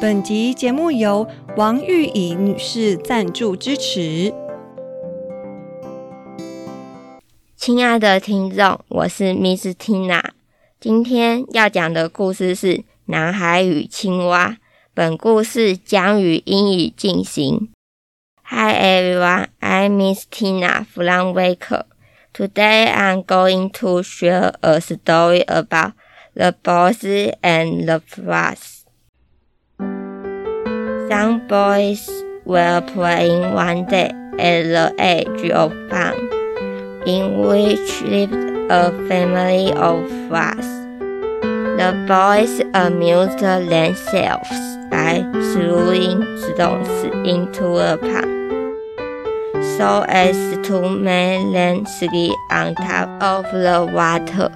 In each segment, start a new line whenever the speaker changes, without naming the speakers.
本集节目由王玉颖女士赞助支持。
亲爱的听众，我是 Miss Tina，今天要讲的故事是《男孩与青蛙》。本故事将于英语进行。Hi everyone, I'm Miss Tina from Waker. Today I'm going to share a story about the boys and the frogs. Some boys were playing one day at the edge of pond, in which lived a family of frogs. The boys amused themselves by throwing stones into the pond, so as to make them skip on top of the water.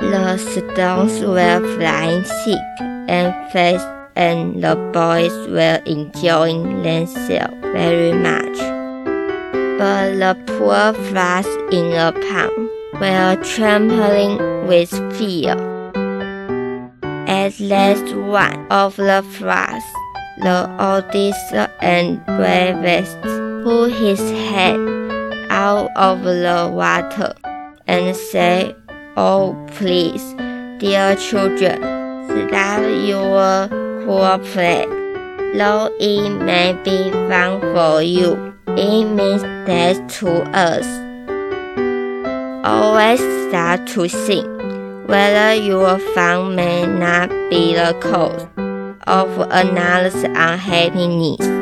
The stones were flying thick and fast and the boys were enjoying themselves very much. But the poor frogs in the pond were trembling with fear. At last one of the frogs, the oldest and bravest, put his head out of the water and said, Oh, please, dear children, stop your poor play. Though it may be fun for you, it means death to us. Always start to think whether your fun may not be the cause of another's unhappiness.